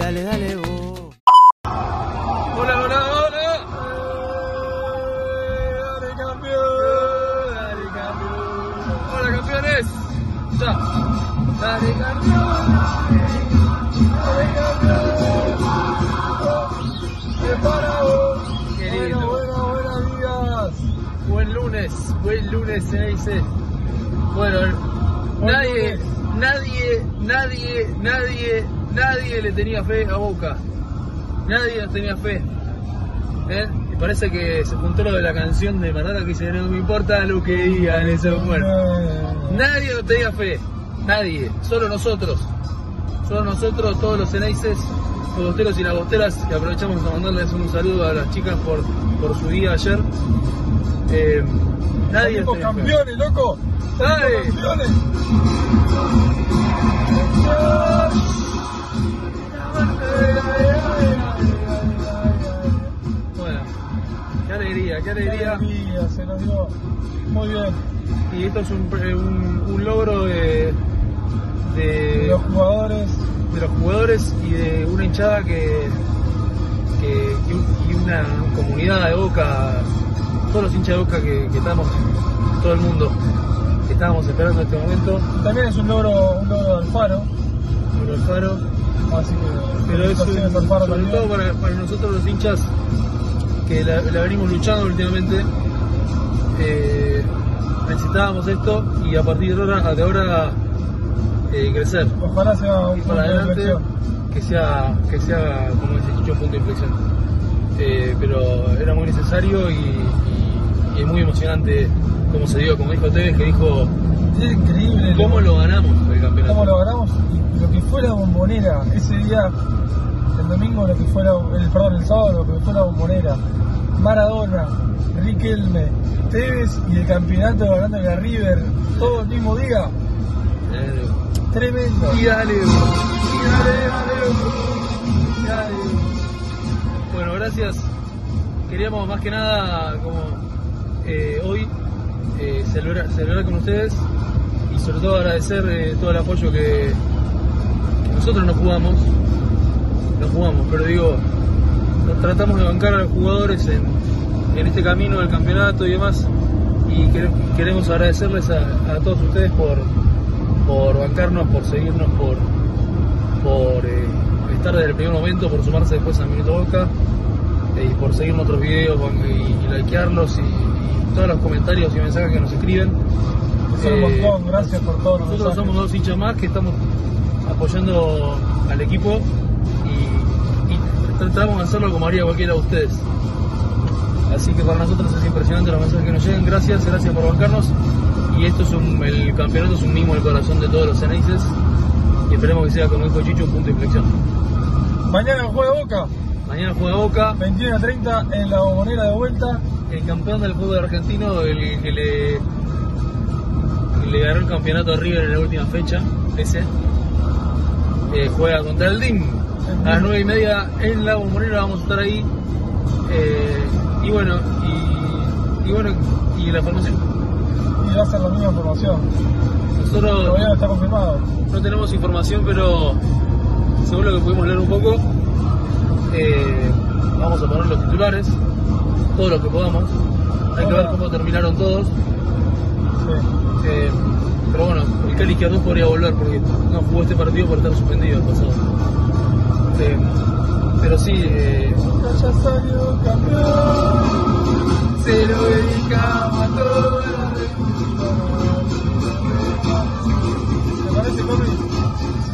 dale, dale vos. Hola, hola, hola. Dale campeón, dale campeón. Hola campeones. Ya. Dale campeón. Dale campeón. Prepara vos. Bueno, buenos días. Buen lunes, buen lunes se dice. Bueno, nadie, nadie, nadie, nadie, nadie le tenía fe a Boca. Nadie tenía fe. ¿Eh? Y parece que se juntó lo de la canción de Maradona que dice no me importa lo que digan eso. Bueno, nadie nos tenía fe. Nadie. Solo nosotros. Solo nosotros, todos los Ceneices, los bosteros y las bosteras, que aprovechamos para mandarles un saludo a las chicas por, por su día ayer. Eh, nadie fe. campeones, loco. Bueno, qué alegría, qué Qué alegría. alegría, se nos dio muy bien. Y esto es un, un- un logro de, de, Los jugadores, de los jugadores y de una hinchada que, que- y una comunidad de Boca, todos los hinchas de Boca que, que estamos, todo el mundo, que estábamos esperando este momento, también es un logro, un logro de Alfaro. por el faro, Así que pero es un- a Alfaro sobre todo para, para nosotros los hinchas que la, la venimos luchando últimamente. eh, necesitábamos esto y a partir de ahora, de ahora eh, crecer. Ojalá sea un punto para de adelante que sea, que sea como dice Chicho, un punto de inflexión. Eh, pero era muy necesario y, y- y muy emocionante como se dio, como dijo Tevez, que dijo Es increíble. cómo lo ganamos el campeonato. cómo lo ganamos lo que fue la bombonera ese día, el domingo lo que fue la, el, perdón, el sábado lo que fue la bombonera, Maradona, Riquelme, Tevez y el campeonato ganando a River, todo el mismo día, tremendo. y dale, y dale, dale. Bueno, gracias. Queríamos más que nada, como eh, hoy, eh, celebrar, con ustedes y sobre todo agradecer eh, todo el apoyo que, nosotros no jugamos, no jugamos, pero digo, nos tratamos de bancar a los jugadores en, en este camino del campeonato y demás y quere- queremos agradecerles a, a todos ustedes por, por bancarnos, por seguirnos, por, por estar desde el primer momento, por sumarse después a Minuto Boca y por seguir nuestros videos y, y likearlos y, y todos los comentarios y mensajes que nos escriben. Son un Eh, montón, gracias por todos los nosotros mensajes. somos dos hinchas más que estamos apoyando al equipo y, y tratamos de hacerlo como haría cualquiera de ustedes. Así que para nosotros es impresionante los mensajes que nos llegan. Gracias, gracias por bancarnos. Y esto es un, el campeonato es un mimo del corazón de todos los ceneices. Y esperemos que sea, como dijo Chicho, un punto de inflexión. Mañana juega Boca, Mañana juega Boca, 21 a 30 en la bombonera de vuelta. el campeón del fútbol argentino, el que le, le ganó el campeonato a River en la última fecha, ese, eh, juega contra el DIM. A las nueve y media en la bombonera vamos a estar ahí. Eh, y bueno, y, y bueno, y la formación. Y va a ser la misma formación. Nosotros Todavía no está confirmado. no tenemos información, pero según lo que pudimos leer un poco, eh, vamos a poner los titulares, todo lo que podamos. Hay que ver cómo terminaron todos. Sí. Eh, pero bueno, el Cali izquierdo podría volver porque no jugó este partido por estar suspendido el pasado. Eh, pero sí,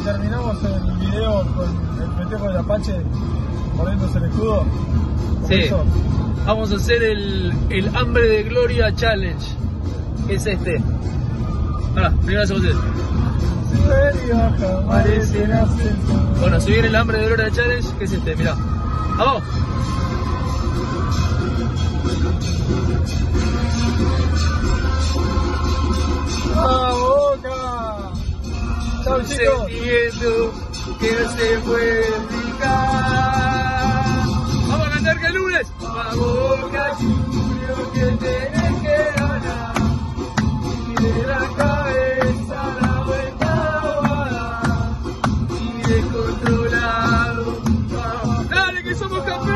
terminamos el video con el festejo del Apache poniéndose el escudo. ¿Con Sí. eso? Vamos a hacer el, el Hambre de Gloria Challenge. Es este. Ah, primero hacemos ascenso. Bueno, se viene el Hambre de Gloria Challenge, que es este, mirá. ¡Vamos! consentiendo que se pueda ¡Vamos a cantar que el lunes! Vamos, Julio, que tenés que ganar. Y de la cabeza la vuelta a y descontrolado. ¡Dale, que somos campeones!